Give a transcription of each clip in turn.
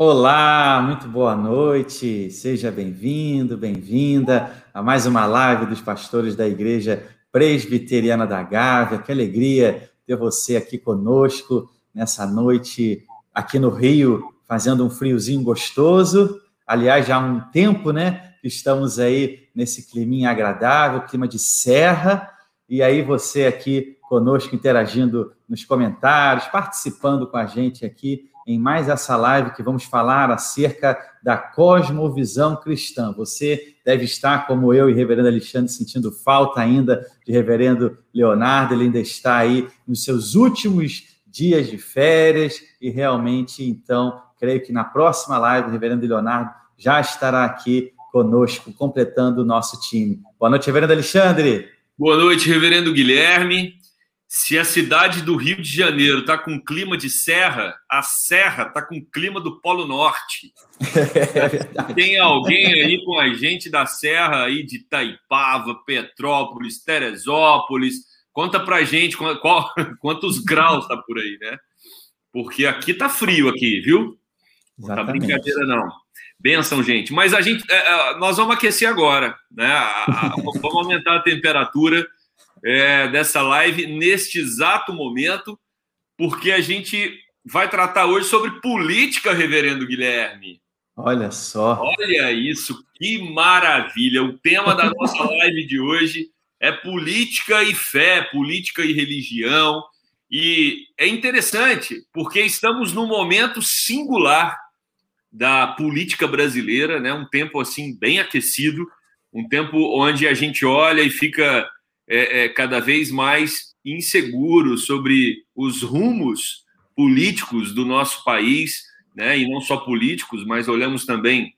Olá, muito boa noite. Seja bem-vindo, bem-vinda a mais uma live dos pastores da Igreja Presbiteriana da Gávea. Que alegria ter você aqui conosco nessa noite aqui no Rio, fazendo um friozinho gostoso. Aliás, já há um tempo, né, que estamos aí nesse climinha agradável, clima de serra. E aí você aqui conosco interagindo nos comentários, participando com a gente aqui em mais essa live que vamos falar acerca da cosmovisão cristã. Você deve estar, como eu e Reverendo Alexandre, sentindo falta ainda de Reverendo Leonardo, ele ainda está aí nos seus últimos dias de férias e realmente, então, creio que na próxima live, o Reverendo Leonardo já estará aqui conosco, completando o nosso time. Boa noite, Reverendo Alexandre. Boa noite, Reverendo Guilherme. Se a cidade do Rio de Janeiro está com clima de serra, a serra está com clima do Polo Norte. É Tem alguém aí com a gente da serra aí de Taipava, Petrópolis, Teresópolis? Conta pra gente qual, qual, quantos graus tá por aí, né? Porque aqui tá frio aqui, viu? Não tá brincadeira não. Benção, gente. Mas a gente, é, nós vamos aquecer agora, né? vamos aumentar a temperatura é, dessa live neste exato momento, porque a gente vai tratar hoje sobre política, Reverendo Guilherme. Olha só. Olha isso, que maravilha. O tema da nossa live de hoje é política e fé, política e religião. E é interessante, porque estamos num momento singular da política brasileira, né? Um tempo assim bem aquecido, um tempo onde a gente olha e fica é, é, cada vez mais inseguro sobre os rumos políticos do nosso país, né? e não só políticos, mas olhamos também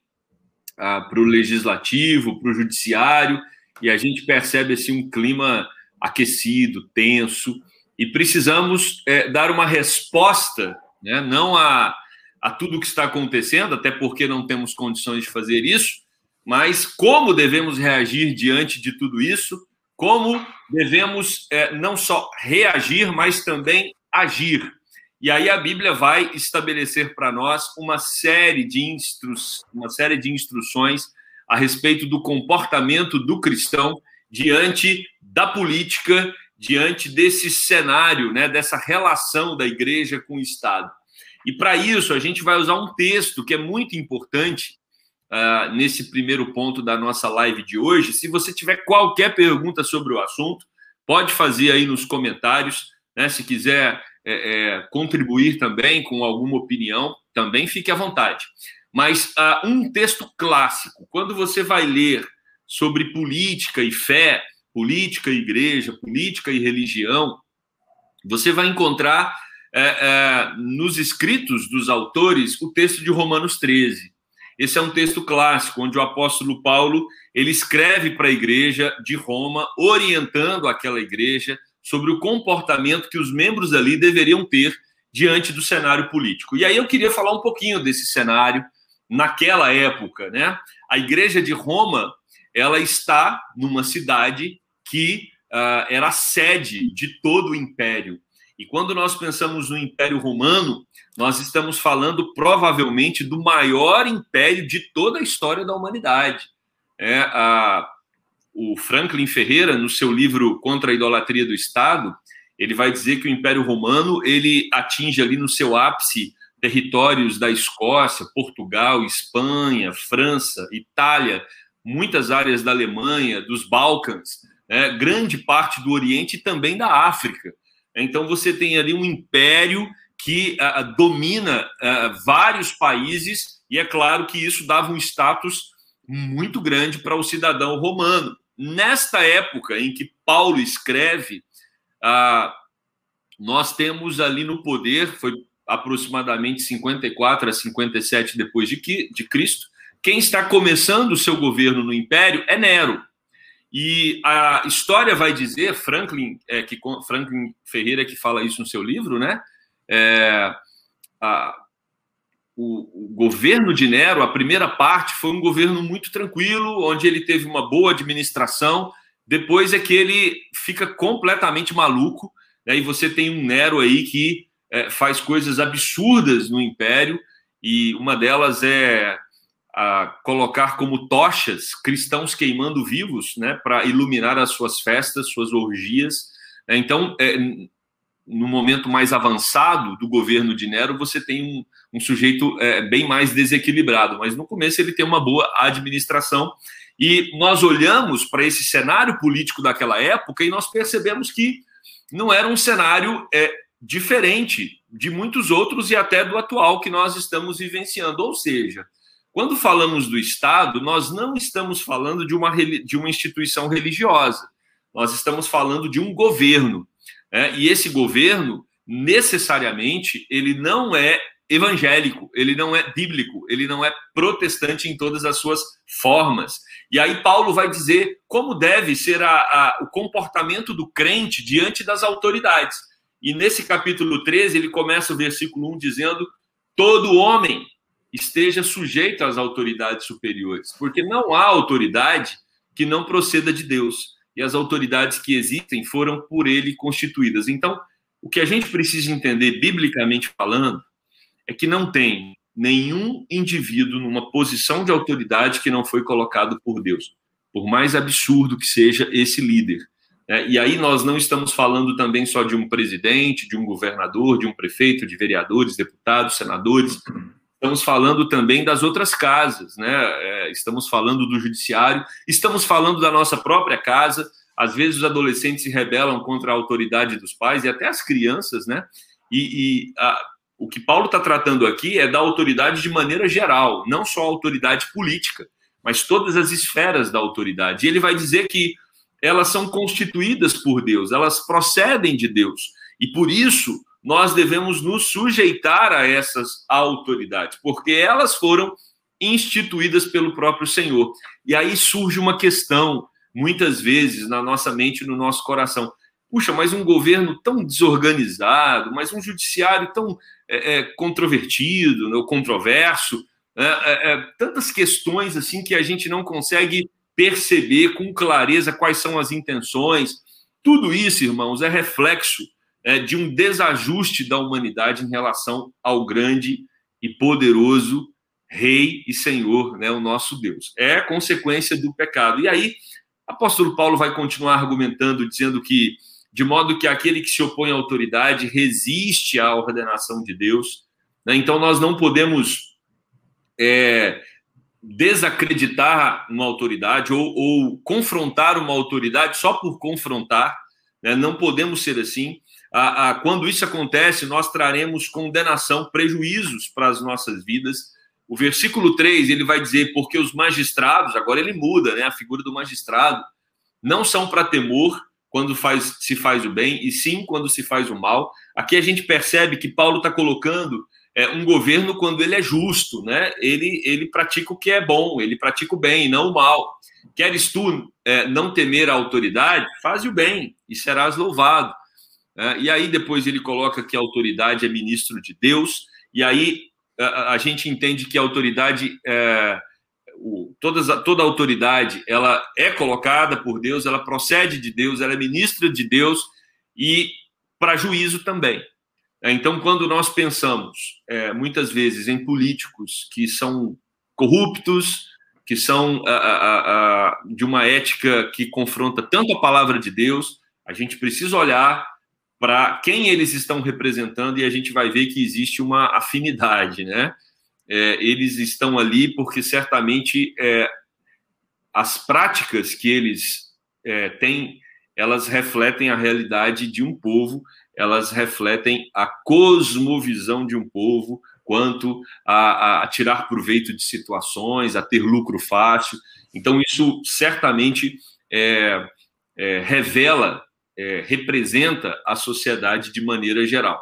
ah, para o legislativo, para o judiciário, e a gente percebe assim, um clima aquecido, tenso, e precisamos é, dar uma resposta, né? não a, a tudo que está acontecendo, até porque não temos condições de fazer isso, mas como devemos reagir diante de tudo isso como devemos é, não só reagir, mas também agir. E aí a Bíblia vai estabelecer para nós uma série de instru uma série de instruções a respeito do comportamento do cristão diante da política, diante desse cenário, né, dessa relação da igreja com o Estado. E para isso a gente vai usar um texto que é muito importante uh, nesse primeiro ponto da nossa live de hoje. Se você tiver qualquer pergunta sobre o assunto, pode fazer aí nos comentários. Né? Se quiser é, é, contribuir também com alguma opinião, também fique à vontade. Mas uh, um texto clássico, quando você vai ler sobre política e fé, política e igreja, política e religião, você vai encontrar é, é, nos escritos dos autores o texto de Romanos 13. Esse é um texto clássico, onde o apóstolo Paulo ele escreve para a igreja de Roma, orientando aquela igreja sobre o comportamento que os membros ali deveriam ter diante do cenário político. E aí eu queria falar um pouquinho desse cenário naquela época, né? A igreja de Roma, ela está numa cidade que uh, era sede de todo o império. E quando nós pensamos no Império Romano, nós estamos falando provavelmente do maior império de toda a história da humanidade. É, a, o Franklin Ferreira, no seu livro Contra a Idolatria do Estado, ele vai dizer que o Império Romano ele atinge ali no seu ápice territórios da Escócia, Portugal, Espanha, França, Itália, muitas áreas da Alemanha, dos Balcãs, né, grande parte do Oriente e também da África. Então você tem ali um império que uh, domina uh, vários países, e é claro que isso dava um status muito grande para o cidadão romano. Nesta época em que Paulo escreve, nós temos ali no poder, foi aproximadamente 54 a 57 depois de, de Cristo, quem está começando o seu governo no império é Nero. E a história vai dizer, Franklin, é, que Franklin Ferreira que fala isso no seu livro, né? É, a, o, o, governo de Nero, a primeira parte, foi um governo muito tranquilo, onde ele teve uma boa administração. Depois é que ele fica completamente maluco, né? e você tem um Nero aí que é, faz coisas absurdas no império e uma delas é a colocar como tochas cristãos queimando vivos, né, para iluminar as suas festas, suas orgias. Né? Então, é, no momento mais avançado do governo de Nero, você tem um, um sujeito é, bem mais desequilibrado, mas no começo ele tem uma boa administração. E nós olhamos para esse cenário político daquela época e nós percebemos que não era um cenário é, diferente de muitos outros e até do atual que nós estamos vivenciando. Ou seja, quando falamos do Estado, nós não estamos falando de uma, de uma instituição religiosa, nós estamos falando de um governo. Né? E esse governo, necessariamente, ele não é evangélico, ele não é bíblico, ele não é protestante em todas as suas formas. E aí Paulo vai dizer como deve ser a, a, o comportamento do crente diante das autoridades. E nesse capítulo 13, ele começa o versículo 1 dizendo: todo homem esteja sujeito às autoridades superiores, porque não há autoridade que não proceda de Deus, e as autoridades que existem foram por ele constituídas. Então, o que a gente precisa entender, biblicamente falando, é que não tem nenhum indivíduo numa posição de autoridade que não foi colocado por Deus, por mais absurdo que seja esse líder. Né? E aí nós não estamos falando também só de um presidente, de um governador, de um prefeito, de vereadores, deputados, senadores, estamos falando também das outras casas, né? É, estamos falando do judiciário, estamos falando da nossa própria casa. Às vezes os adolescentes se rebelam contra a autoridade dos pais e até as crianças, né? E, e a, o que Paulo está tratando aqui é da autoridade de maneira geral, não só a autoridade política, mas todas as esferas da autoridade. E ele vai dizer que elas são constituídas por Deus, elas procedem de Deus. E por isso nós devemos nos sujeitar a essas autoridades, porque elas foram instituídas pelo próprio Senhor. E aí surge uma questão, muitas vezes, na nossa mente e no nosso coração. Puxa, mas um governo tão desorganizado, mas um judiciário tão é, é, controvertido, né, controverso, né, é, é, tantas questões assim que a gente não consegue perceber com clareza quais são as intenções. Tudo isso, irmãos, é reflexo é, de um desajuste da humanidade em relação ao grande e poderoso Rei e Senhor, né, o nosso Deus. É consequência do pecado. E aí, apóstolo Paulo vai continuar argumentando, dizendo que, de modo que aquele que se opõe à autoridade resiste à ordenação de Deus. Né? Então, nós não podemos é, desacreditar uma autoridade ou, ou, confrontar uma autoridade só por confrontar. Né? Não podemos ser assim a, a, quando isso acontece, nós traremos condenação, prejuízos para as nossas vidas. O versículo 3, ele vai dizer, porque os magistrados, agora ele muda, né, a figura do magistrado, não são para temor quando faz, se faz o bem, e sim quando se faz o mal. Aqui a gente percebe que Paulo está colocando é, um governo quando ele é justo, né? Ele, ele pratica o que é bom, ele pratica o bem, não o mal. Queres tu é, não temer a autoridade? Faz o bem e serás louvado. É, e aí depois ele coloca que a autoridade é ministro de Deus, e aí a, gente entende que a autoridade, é, o, todas, toda autoridade, ela é colocada por Deus, ela procede de Deus, ela é ministra de Deus e para juízo também. É, então, quando nós pensamos é, muitas vezes em políticos que são corruptos, que são a, a, a, de uma ética que confronta tanto a palavra de Deus, a gente precisa olhar para quem eles estão representando e a gente vai ver que existe uma afinidade, né? É, eles estão ali porque certamente é, as práticas que eles é, têm, elas refletem a realidade de um povo, elas refletem a cosmovisão de um povo quanto a, a tirar proveito de situações, a ter lucro fácil. Então, isso certamente é, é, revela é, representa a sociedade de maneira geral.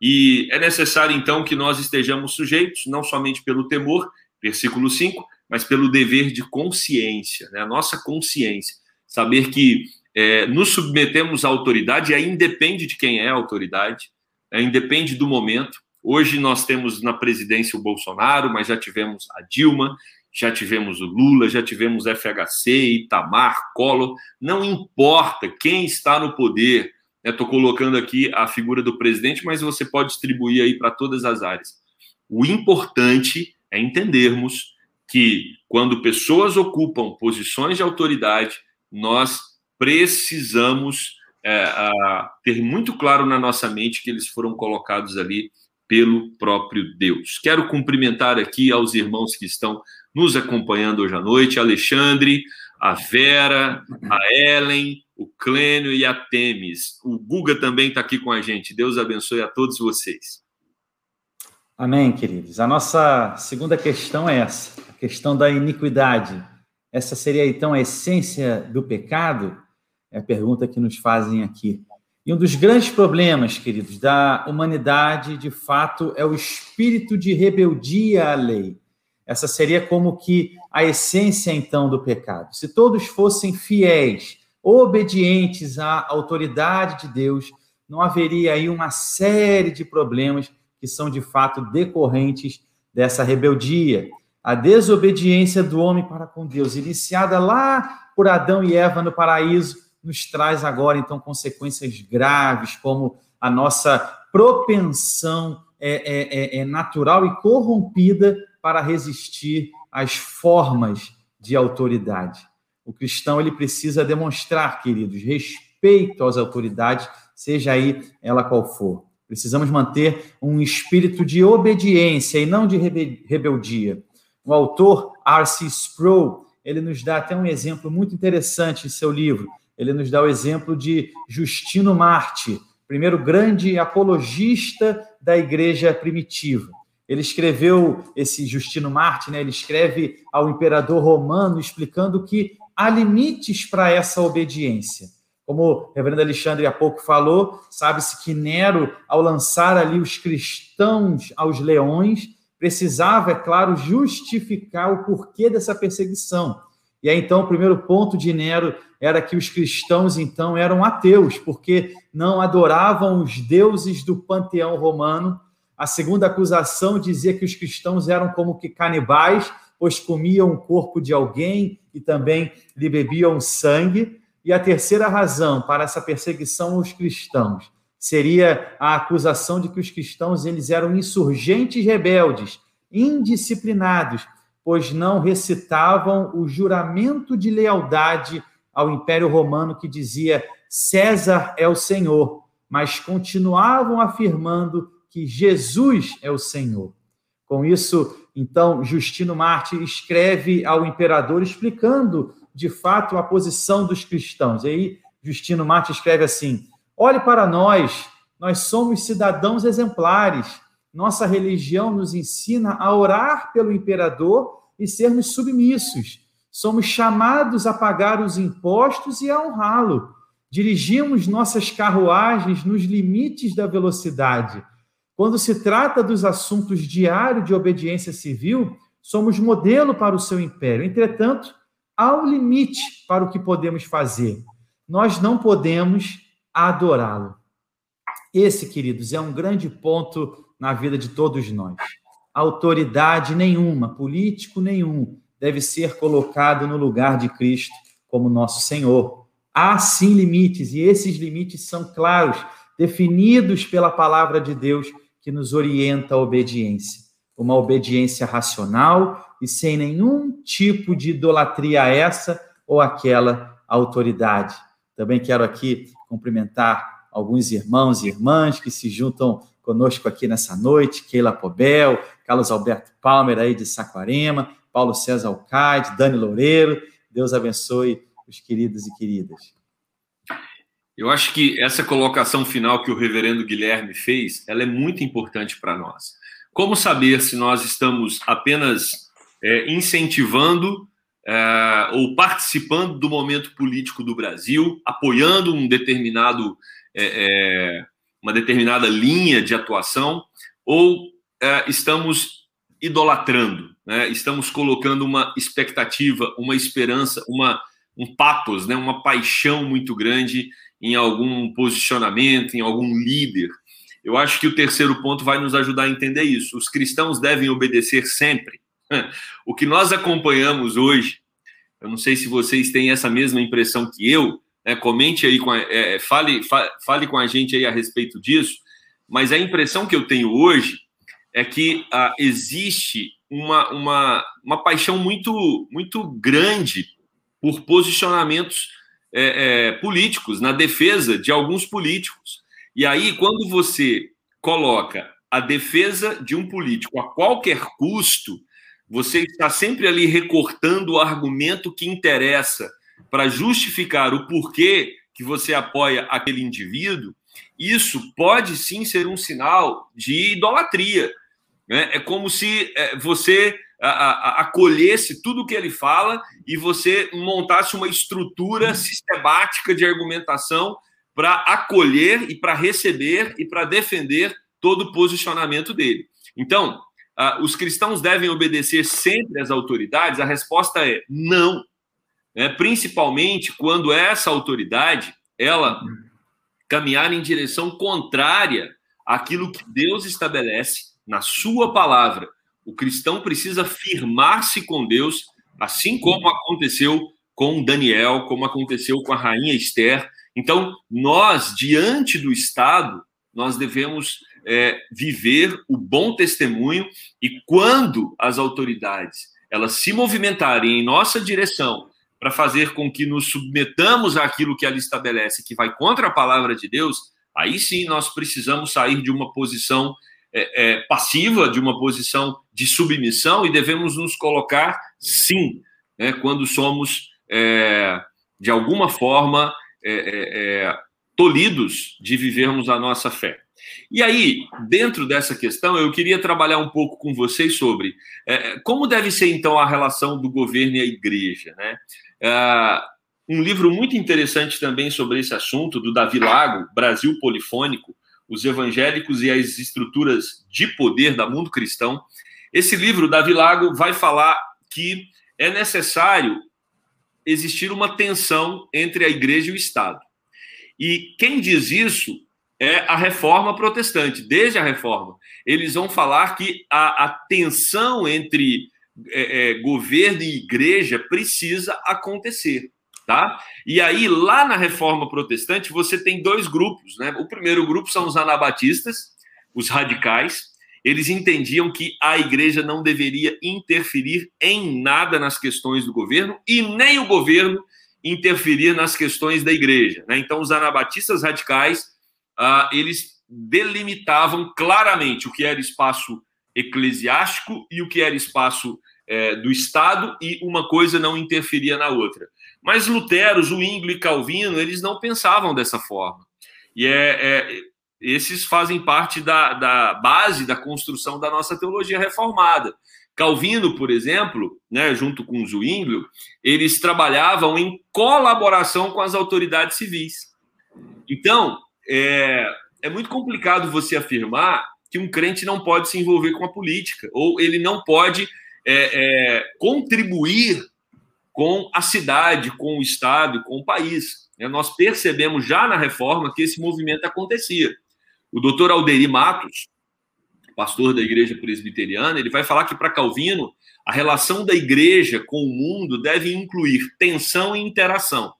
E é necessário, então, que nós estejamos sujeitos, não somente pelo temor, versículo 5, mas pelo dever de consciência, né? a nossa consciência. Saber que é, nos submetemos à autoridade, aí independe de quem é a autoridade, é, independe do momento. Hoje nós temos na presidência o Bolsonaro, mas já tivemos a Dilma, já tivemos o Lula, já tivemos FHC, Itamar, Collor, não importa quem está no poder. Estou né? colocando aqui a figura do presidente, mas você pode distribuir aí para todas as áreas. O importante é entendermos que quando pessoas ocupam posições de autoridade, nós precisamos é, a, ter muito claro na nossa mente que eles foram colocados ali pelo próprio Deus. Quero cumprimentar aqui aos irmãos que estão nos acompanhando hoje à noite, Alexandre, a Vera, a Ellen, o Clênio e a Temes. O Guga também está aqui com a gente. Deus abençoe a todos vocês. Amém, queridos. A nossa segunda questão é essa, a questão da iniquidade. Essa seria então a essência do pecado? É a pergunta que nos fazem aqui. E um dos grandes problemas, queridos, da humanidade, de fato, é o espírito de rebeldia à lei. Essa seria como que a essência, então, do pecado. Se todos fossem fiéis, obedientes à autoridade de Deus, não haveria aí uma série de problemas que são, de fato, decorrentes dessa rebeldia. A desobediência do homem para com Deus, iniciada lá por Adão e Eva no paraíso, nos traz agora, então, consequências graves, como a nossa propensão é, é, é, é natural e corrompida para resistir às formas de autoridade. O cristão ele precisa demonstrar, queridos, respeito às autoridades, seja aí ela qual for. Precisamos manter um espírito de obediência e não de rebeldia. O autor R.C. Sproul, ele nos dá até um exemplo muito interessante em seu livro, ele nos dá o exemplo de Justino Marte, primeiro grande apologista da igreja primitiva. Ele escreveu, esse Justino Marte, né, ele escreve ao imperador romano explicando que há limites para essa obediência. Como o reverendo Alexandre há pouco falou, sabe-se que Nero, ao lançar ali os cristãos aos leões, precisava, é claro, justificar o porquê dessa perseguição. E aí, então, o primeiro ponto de Nero era que os cristãos, então, eram ateus, porque não adoravam os deuses do panteão romano. A segunda acusação dizia que os cristãos eram como que canibais, pois comiam o corpo de alguém e também lhe bebiam sangue. E a terceira razão para essa perseguição aos cristãos seria a acusação de que os cristãos eles eram insurgentes rebeldes, indisciplinados, pois não recitavam o juramento de lealdade ao Império Romano que dizia César é o Senhor, mas continuavam afirmando que Jesus é o Senhor. Com isso, então, Justino Marte escreve ao imperador explicando de fato a posição dos cristãos. E aí, Justino Marte escreve assim: Olhe para nós, nós somos cidadãos exemplares nossa religião nos ensina a orar pelo imperador e sermos submissos. Somos chamados a pagar os impostos e a honrá-lo. Dirigimos nossas carruagens nos limites da velocidade. Quando se trata dos assuntos diários de obediência civil, somos modelo para o seu império. Entretanto, há um limite para o que podemos fazer. Nós não podemos adorá-lo. Esse, queridos, é um grande ponto na vida de todos nós. Autoridade nenhuma, político nenhum, deve ser colocado no lugar de Cristo como nosso Senhor. Há sim limites, e esses limites são claros, definidos pela palavra de Deus que nos orienta a obediência. Uma obediência racional e sem nenhum tipo de idolatria a essa ou aquela autoridade. Também quero aqui cumprimentar alguns irmãos e irmãs que se juntam conosco aqui nessa noite, Keila Pobel, Carlos Alberto Palmer aí de Saquarema, Paulo César Alcaide, Dani Loureiro. Deus abençoe os queridos e queridas. Eu acho que essa colocação final que o reverendo Guilherme fez, ela é muito importante para nós. Como saber se nós estamos apenas é, incentivando é, ou participando do momento político do Brasil, apoiando um determinado é, é uma determinada linha de atuação, ou é, estamos idolatrando, né? estamos colocando uma expectativa, uma esperança, uma, um patos, né? uma paixão muito grande em algum posicionamento, em algum líder. Eu acho que o terceiro ponto vai nos ajudar a entender isso. Os cristãos devem obedecer sempre. O que nós acompanhamos hoje, eu não sei se vocês têm essa mesma impressão que eu, é, comente aí, com a, é, fale, fa, fale com a gente aí a respeito disso, mas a impressão que eu tenho hoje é que ah, existe uma, uma, uma paixão muito, muito grande por posicionamentos é, é, políticos, na defesa de alguns políticos. E aí, quando você coloca a defesa de um político a qualquer custo, você está sempre ali recortando o argumento que interessa para justificar o porquê que você apoia aquele indivíduo. Isso pode sim ser um sinal de idolatria. Né? É como se é, você acolhesse tudo que ele fala e você montasse uma estrutura sistemática de argumentação para acolher e para receber e para defender todo o posicionamento dele. Então, os cristãos devem obedecer sempre às autoridades? A resposta é não. Né? Principalmente quando essa autoridade ela caminhar em direção contrária àquilo que Deus estabelece na sua palavra. O cristão precisa firmar-se com Deus, assim como aconteceu com Daniel, como aconteceu com a rainha Esther. Então, nós, diante do Estado, nós devemos é, viver o bom testemunho e quando as autoridades elas se movimentarem em nossa direção para fazer com que nos submetamos àquilo que ela estabelece, que vai contra a palavra de Deus, aí sim nós precisamos sair de uma posição é, é, passiva, de uma posição de submissão e devemos nos colocar, sim, né, quando somos, é, de alguma forma, é, é, é, tolhidos de vivermos a nossa fé. E aí, dentro dessa questão, eu queria trabalhar um pouco com vocês sobre é, como deve ser, então, a relação do governo e a igreja. Né? É, um livro muito interessante também sobre esse assunto, do Davi Lago, Brasil Polifônico, os evangélicos e as estruturas de poder da mundo cristão. Esse livro, Davi Lago, vai falar que é necessário existir uma tensão entre a igreja e o Estado. E quem diz isso é a reforma protestante, desde a reforma. Eles vão falar que a, a tensão entre é, é, governo e igreja precisa acontecer. Tá? E aí, lá na reforma protestante, você tem dois grupos. Né? O primeiro grupo são os anabatistas, os radicais. Eles entendiam que a igreja não deveria interferir em nada nas questões do governo e nem o governo interferir nas questões da igreja. Né? Então, os anabatistas radicais uh, eles delimitavam claramente o que era espaço eclesiástico e o que era espaço é, do Estado, e uma coisa não interferia na outra. Mas Lutero, Zwingli e Calvino, eles não pensavam dessa forma. E é, é, esses fazem parte da, da base da construção da nossa teologia reformada. Calvino, por exemplo, né, junto com Zwingli, eles trabalhavam em colaboração com as autoridades civis. Então, é, é muito complicado você afirmar que um crente não pode se envolver com a política, ou ele não pode é, é, contribuir com a cidade, com o Estado, com o país. É, nós percebemos já na reforma que esse movimento acontecia. O doutor Alderi Matos, pastor da igreja presbiteriana, ele vai falar que para Calvino a relação da igreja com o mundo deve incluir tensão e interação.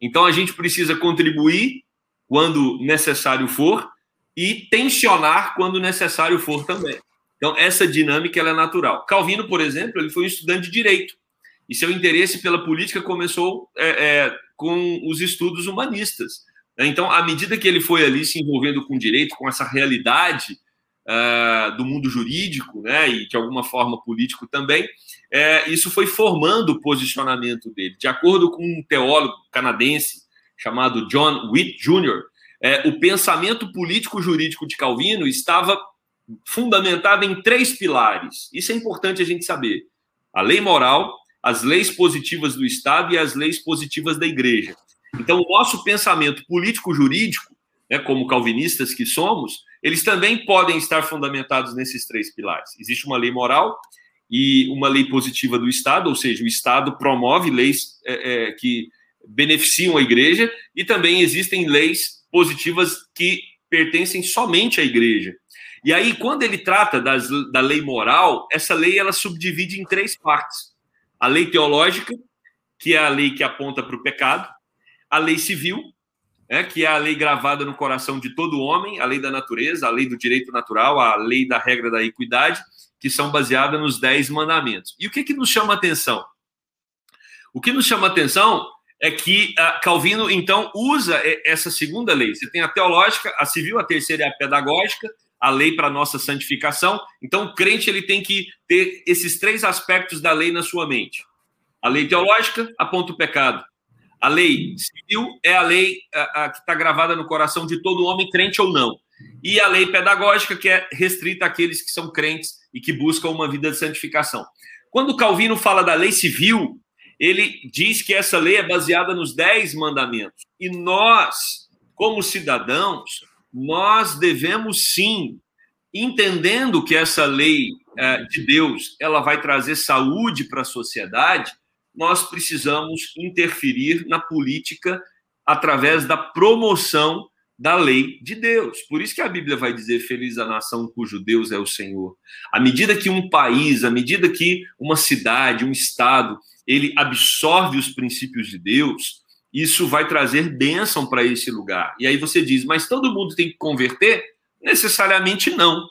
Então a gente precisa contribuir quando necessário for e tensionar quando necessário for também. Então, essa dinâmica ela é natural. Calvino, por exemplo, ele foi um estudante de direito e seu interesse pela política começou é, é, com os estudos humanistas. Então, à medida que ele foi ali se envolvendo com direito, com essa realidade uh, do mundo jurídico, né, e de alguma forma político também, é, isso foi formando o posicionamento dele. De acordo com um teólogo canadense chamado John Witt Jr., é, o pensamento político-jurídico de Calvino estava fundamentado em três pilares. Isso é importante a gente saber: a lei moral, as leis positivas do Estado e as leis positivas da Igreja. Então, o nosso pensamento político-jurídico, né, como calvinistas que somos, eles também podem estar fundamentados nesses três pilares. Existe uma lei moral e uma lei positiva do Estado, ou seja, o Estado promove leis é, é, que beneficiam a igreja e também existem leis positivas que pertencem somente à igreja. E aí, quando ele trata das, da lei moral, essa lei ela subdivide em três partes: a lei teológica, que é a lei que aponta para o pecado, a lei civil, né, que é a lei gravada no coração de todo homem, a lei da natureza, a lei do direito natural, a lei da regra da equidade, que são baseadas nos dez mandamentos. E o que, que nos chama atenção? O que nos chama atenção é que uh, Calvino, então, usa essa segunda lei. Você tem a teológica, a civil, a terceira é a pedagógica, a lei para nossa santificação. Então, o crente ele tem que ter esses três aspectos da lei na sua mente. A lei teológica aponta o pecado. A lei civil é a lei a, a, que está gravada no coração de todo homem, crente ou não. E a lei pedagógica, que é restrita àqueles que são crentes e que buscam uma vida de santificação. Quando Calvino fala da lei civil, ele diz que essa lei é baseada nos dez mandamentos. E nós, como cidadãos, nós devemos sim, entendendo que essa lei é, de Deus ela vai trazer saúde para a sociedade, nós precisamos interferir na política através da promoção da lei de Deus. Por isso que a Bíblia vai dizer: Feliz a nação cujo Deus é o Senhor. À medida que um país, à medida que uma cidade, um estado, ele absorve os princípios de Deus, isso vai trazer bênção para esse lugar. E aí você diz: Mas todo mundo tem que converter? Necessariamente não.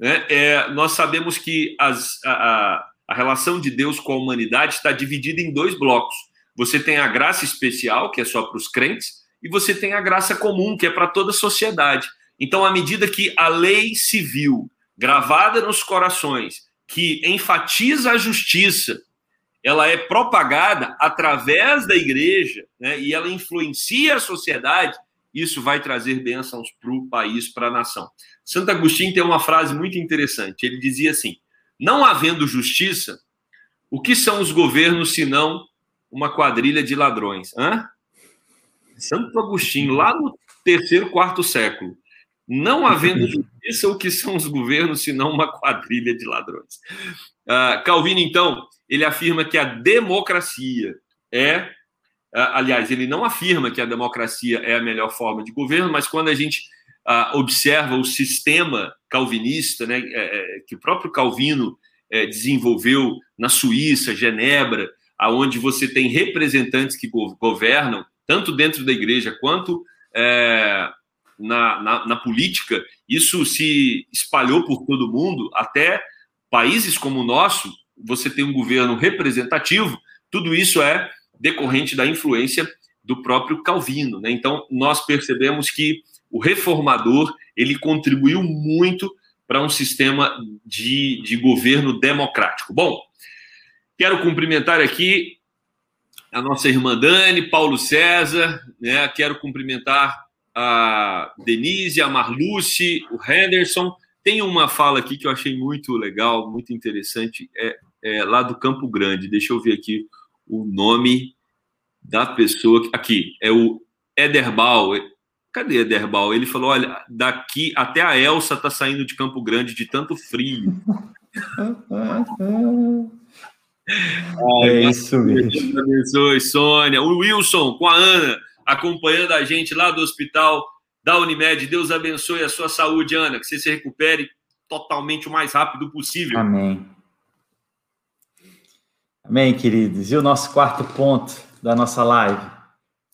Né? É, nós sabemos que as, a, a relação de Deus com a humanidade está dividida em dois blocos. Você tem a graça especial, que é só para os crentes, e você tem a graça comum, que é para toda a sociedade. Então, à medida que a lei civil, gravada nos corações, que enfatiza a justiça, ela é propagada através da igreja, né, e ela influencia a sociedade, isso vai trazer bênçãos para o país, para a nação. Santo Agostinho tem uma frase muito interessante. Ele dizia assim: Não havendo justiça, o que são os governos senão uma quadrilha de ladrões? Hã? Santo Agostinho, lá no terceiro, quarto século. Não havendo justiça, o que são os governos, senão uma quadrilha de ladrões. Uh, Calvino, então, ele afirma que a democracia é. Uh, aliás, ele não afirma que a democracia é a melhor forma de governo, mas quando a gente uh, observa o sistema calvinista, né, é, é, que o próprio Calvino é, desenvolveu na Suíça, Genebra, aonde você tem representantes que governam tanto dentro da igreja quanto é, na, na, na, política, isso se espalhou por todo mundo, até países como o nosso, você tem um governo representativo, tudo isso é decorrente da influência do próprio Calvino. Né? Então, nós percebemos que o reformador ele contribuiu muito para um sistema de, de governo democrático. Bom, quero cumprimentar aqui a nossa irmã Dani, Paulo César, né? Quero cumprimentar a Denise, a Marluce, o Henderson. Tem uma fala aqui que eu achei muito legal, muito interessante, é, é lá do Campo Grande. Deixa eu ver aqui o nome da pessoa. Aqui, é o Ederbal. Cadê Ederbal? Ele falou: olha, daqui até a Elsa tá saindo de Campo Grande de tanto frio. é isso mesmo. Abençoe, Sônia. O Wilson com a Ana, acompanhando a gente lá do hospital da Unimed. Deus abençoe a sua saúde, Ana, que você se recupere totalmente o mais rápido possível. Amém. Amém, queridos. E o nosso quarto ponto da nossa live?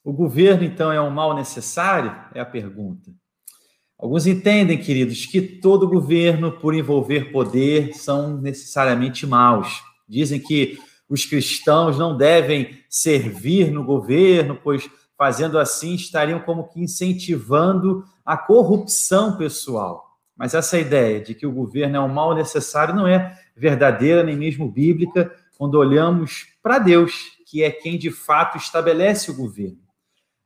O governo, então, é um mal necessário? É a pergunta. Alguns entendem, queridos, que todo governo, por envolver poder, são necessariamente maus. Dizem que os cristãos não devem servir no governo, pois fazendo assim estariam como que incentivando a corrupção pessoal. Mas essa ideia de que o governo é um mal necessário não é verdadeira nem mesmo bíblica quando olhamos para Deus, que é quem de fato estabelece o governo.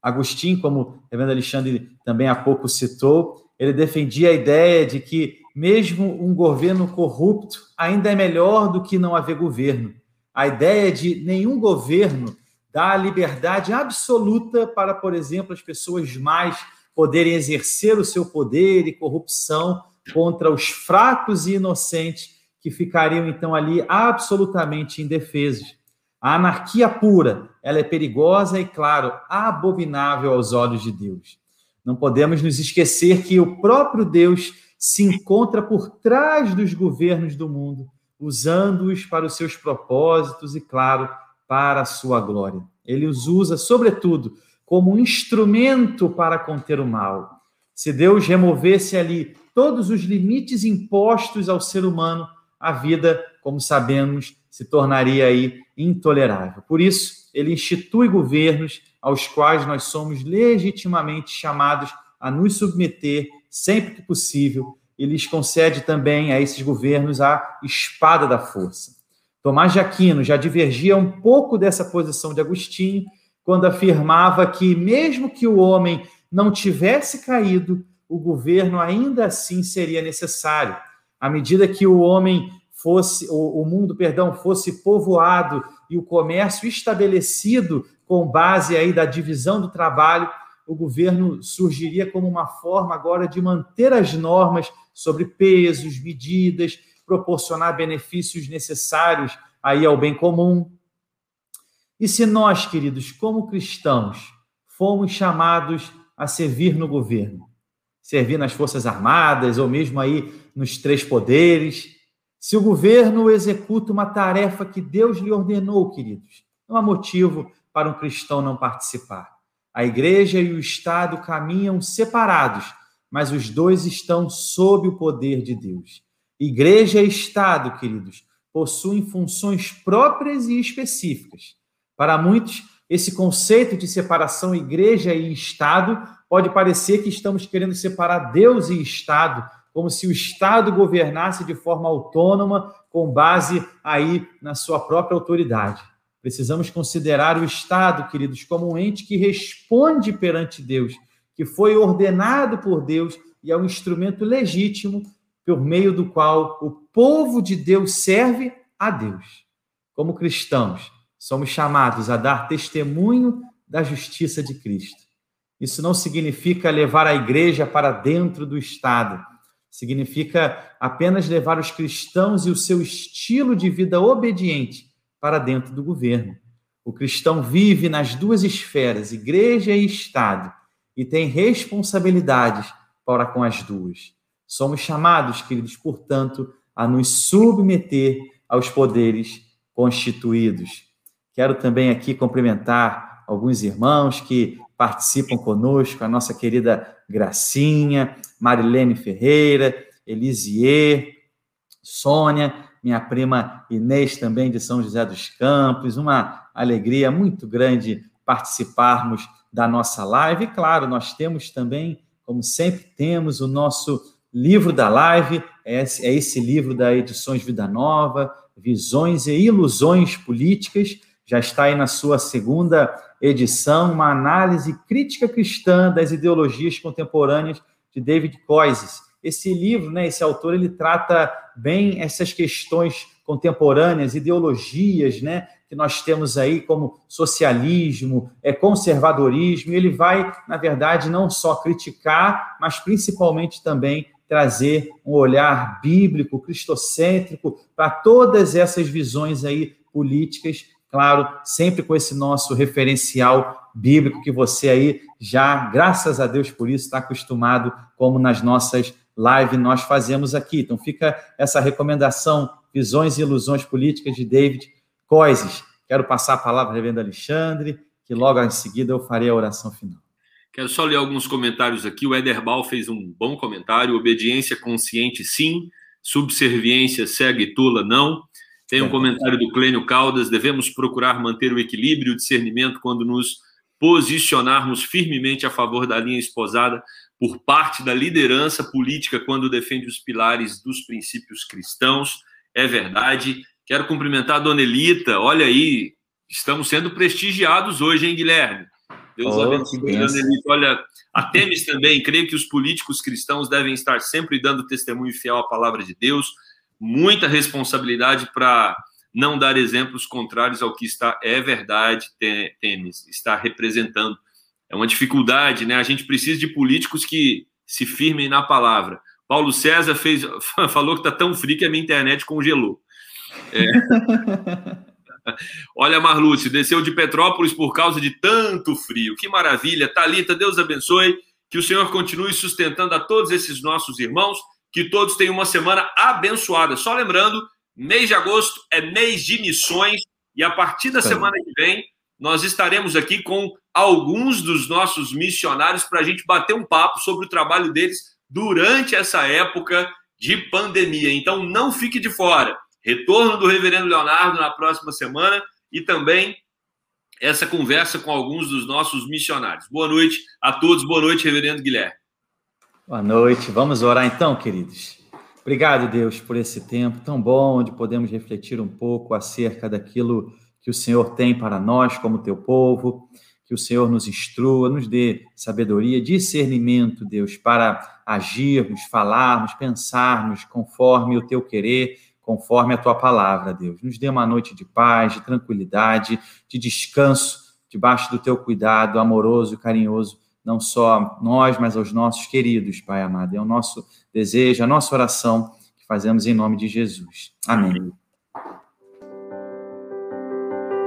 Agostinho, como o reverendo Alexandre também há pouco citou, ele defendia a ideia de que mesmo um governo corrupto ainda é melhor do que não haver governo. A ideia de nenhum governo dá liberdade absoluta para, por exemplo, as pessoas mais poderem exercer o seu poder e corrupção contra os fracos e inocentes que ficariam então ali absolutamente indefesos. A anarquia pura, ela é perigosa e, claro, abominável aos olhos de Deus. Não podemos nos esquecer que o próprio Deus se encontra por trás dos governos do mundo, usando-os para os seus propósitos e, claro, para a sua glória. Ele os usa, sobretudo, como um instrumento para conter o mal. Se Deus removesse ali todos os limites impostos ao ser humano, a vida, como sabemos, se tornaria aí intolerável. Por isso, ele institui governos aos quais nós somos legitimamente chamados a nos submeter sempre que possível, e lhes concede também a esses governos a espada da força. Tomás de Aquino já divergia um pouco dessa posição de Agostinho quando afirmava que, mesmo que o homem não tivesse caído, o governo ainda assim seria necessário. À medida que o homem fosse, o, mundo, perdão, fosse povoado e o comércio estabelecido com base aí da divisão do trabalho, o governo surgiria como uma forma agora de manter as normas sobre pesos, medidas, proporcionar benefícios necessários aí ao bem comum. E se nós, queridos, como cristãos, fomos chamados a servir no governo, servir nas Forças Armadas ou mesmo aí nos três poderes, se o governo executa uma tarefa que Deus lhe ordenou, queridos, não há motivo para um cristão não participar. A igreja e o Estado caminham separados, mas os dois estão sob o poder de Deus. Igreja e Estado, queridos, possuem funções próprias e específicas. Para muitos, esse conceito de separação igreja e Estado pode parecer que estamos querendo separar Deus e Estado, como se o Estado governasse de forma autônoma, com base aí na sua própria autoridade. Precisamos considerar o Estado, queridos, como um ente que responde perante Deus, que foi ordenado por Deus e é um instrumento legítimo por meio do qual o povo de Deus serve a Deus. Como cristãos, somos chamados a dar testemunho da justiça de Cristo. Isso não significa levar a igreja para dentro do Estado. Significa apenas levar os cristãos e o seu estilo de vida obediente para dentro do governo. O cristão vive nas duas esferas, igreja e Estado, e tem responsabilidades para com as duas. Somos chamados, queridos, portanto, a nos submeter aos poderes constituídos. Quero também aqui cumprimentar alguns irmãos que participam conosco, a nossa querida Gracinha, Marilene Ferreira, Elisier, Sônia, minha prima Inês também de São José dos Campos. Uma alegria muito grande participarmos da nossa live. E, claro, nós temos também, como sempre temos, o nosso livro da live, é esse, é esse livro da Edições Vida Nova, Visões e Ilusões Políticas. Já está aí na sua segunda edição, uma análise crítica cristã das ideologias contemporâneas de David Coises esse livro, né, esse autor, ele trata bem essas questões contemporâneas, ideologias, né, que nós temos aí como socialismo, é conservadorismo, e ele vai, na verdade, não só criticar, mas principalmente também trazer um olhar bíblico, cristocêntrico para todas essas visões aí políticas, claro, sempre com esse nosso referencial bíblico que você aí já, graças a Deus por isso, está acostumado como nas nossas live nós fazemos aqui. Então fica essa recomendação, Visões e Ilusões Políticas de David Coises. Quero passar a palavra ao reverendo Alexandre, que logo em seguida eu farei a oração final. Quero só ler alguns comentários aqui. O Ederbal fez um bom comentário. Obediência consciente, sim. Subserviência cega e tula, não. Tem um comentário do Clênio Caldas. Devemos procurar manter o equilíbrio e o discernimento quando nos posicionarmos firmemente a favor da linha esposada por parte da liderança política quando defende os pilares dos princípios cristãos. É verdade. Quero cumprimentar a Dona Elita. Olha aí, estamos sendo prestigiados hoje, hein, Guilherme? Deus oh, abençoe. Olha, a Temes também, creio que os políticos cristãos devem estar sempre dando testemunho fiel à palavra de Deus. Muita responsabilidade para não dar exemplos contrários ao que está, é verdade, Temes, está representando é uma dificuldade, né? A gente precisa de políticos que se firmem na palavra. Paulo César fez, falou que está tão frio que a minha internet congelou. É. Olha, Marlúcio, desceu de Petrópolis por causa de tanto frio. Que maravilha. Talita, Deus abençoe. Que o Senhor continue sustentando a todos esses nossos irmãos. Que todos tenham uma semana abençoada. Só lembrando, mês de agosto é mês de missões. E a partir da semana que vem, nós estaremos aqui com alguns dos nossos missionários para a gente bater um papo sobre o trabalho deles durante essa época de pandemia. Então, não fique de fora. Retorno do Reverendo Leonardo na próxima semana e também essa conversa com alguns dos nossos missionários. Boa noite a todos, boa noite, Reverendo Guilherme. Boa noite, vamos orar então, queridos. Obrigado, Deus, por esse tempo tão bom, onde podemos refletir um pouco acerca daquilo que o Senhor tem para nós, como teu povo, que o Senhor nos instrua, nos dê sabedoria, discernimento, Deus, para agirmos, falarmos, pensarmos conforme o teu querer conforme a tua palavra, Deus. Nos dê uma noite de paz, de tranquilidade, de descanso, debaixo do teu cuidado amoroso e carinhoso, não só nós, mas aos nossos queridos, Pai amado. É o nosso desejo, a nossa oração que fazemos em nome de Jesus. Amém. Amém.